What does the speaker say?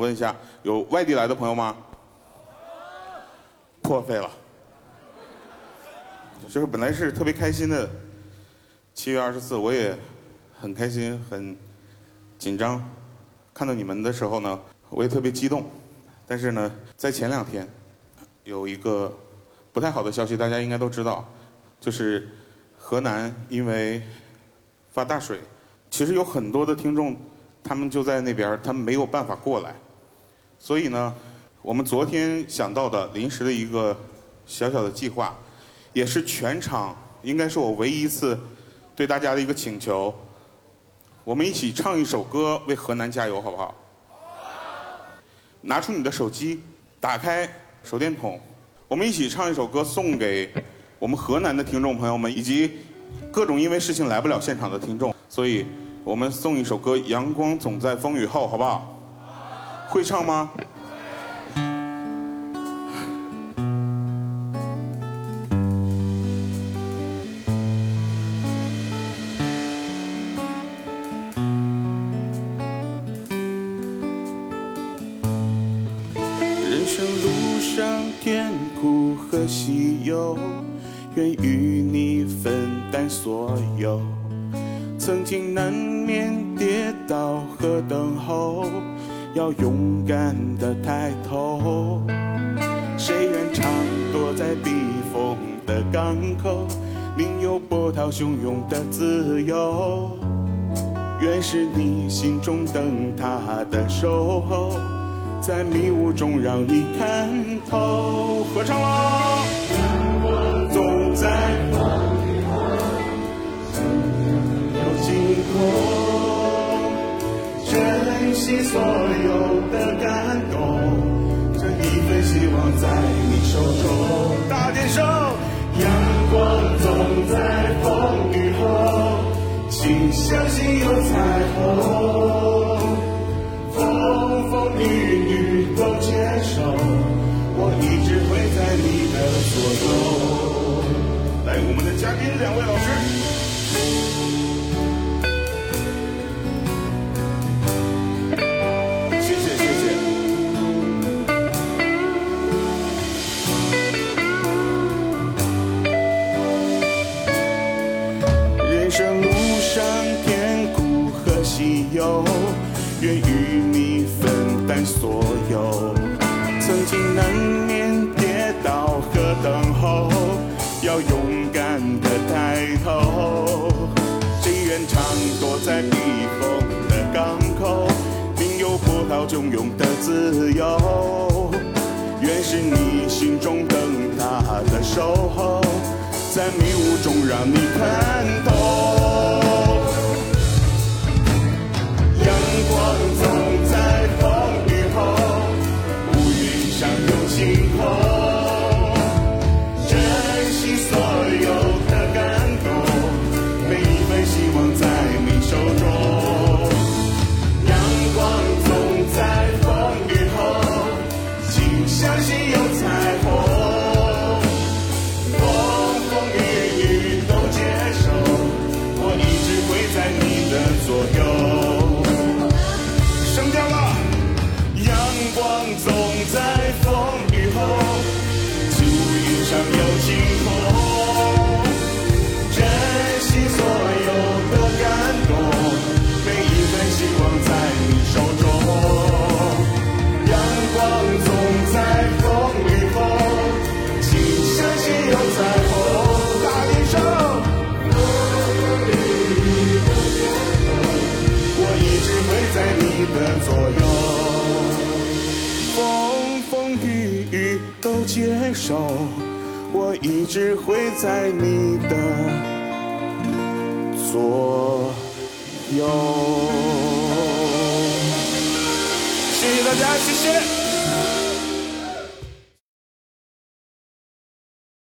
问一下，有外地来的朋友吗？破费了。就是本来是特别开心的，七月二十四，我也很开心，很紧张。看到你们的时候呢，我也特别激动。但是呢，在前两天，有一个不太好的消息，大家应该都知道，就是河南因为发大水，其实有很多的听众，他们就在那边，他们没有办法过来。所以呢，我们昨天想到的临时的一个小小的计划，也是全场应该是我唯一一次对大家的一个请求，我们一起唱一首歌为河南加油，好不好？拿出你的手机，打开手电筒，我们一起唱一首歌送给我们河南的听众朋友们，以及各种因为事情来不了现场的听众。所以我们送一首歌《阳光总在风雨后》，好不好？会唱吗？人生路上甜苦和喜忧，愿与你分担所有。曾经难免跌倒和等候，要勇敢的抬头。谁愿常躲在避风的港口，宁有波涛汹涌的自由。愿是你心中灯塔的守候，在迷雾中让你看透。合唱喽！总在在你手中。大点声！阳光总在风雨后，请相信有彩虹。风风雨雨都接受，我一直会在你的左右。来，我们的嘉宾两位老师。苦和喜忧，愿与你分担所有。曾经难免跌倒和等候，要勇敢的抬头。谁愿常躲在避风的港口，宁有波涛汹涌的自由。愿是你心中灯塔的守候，在迷雾中让你看透。接受，我一直会在你的左右。谢谢大家，谢谢。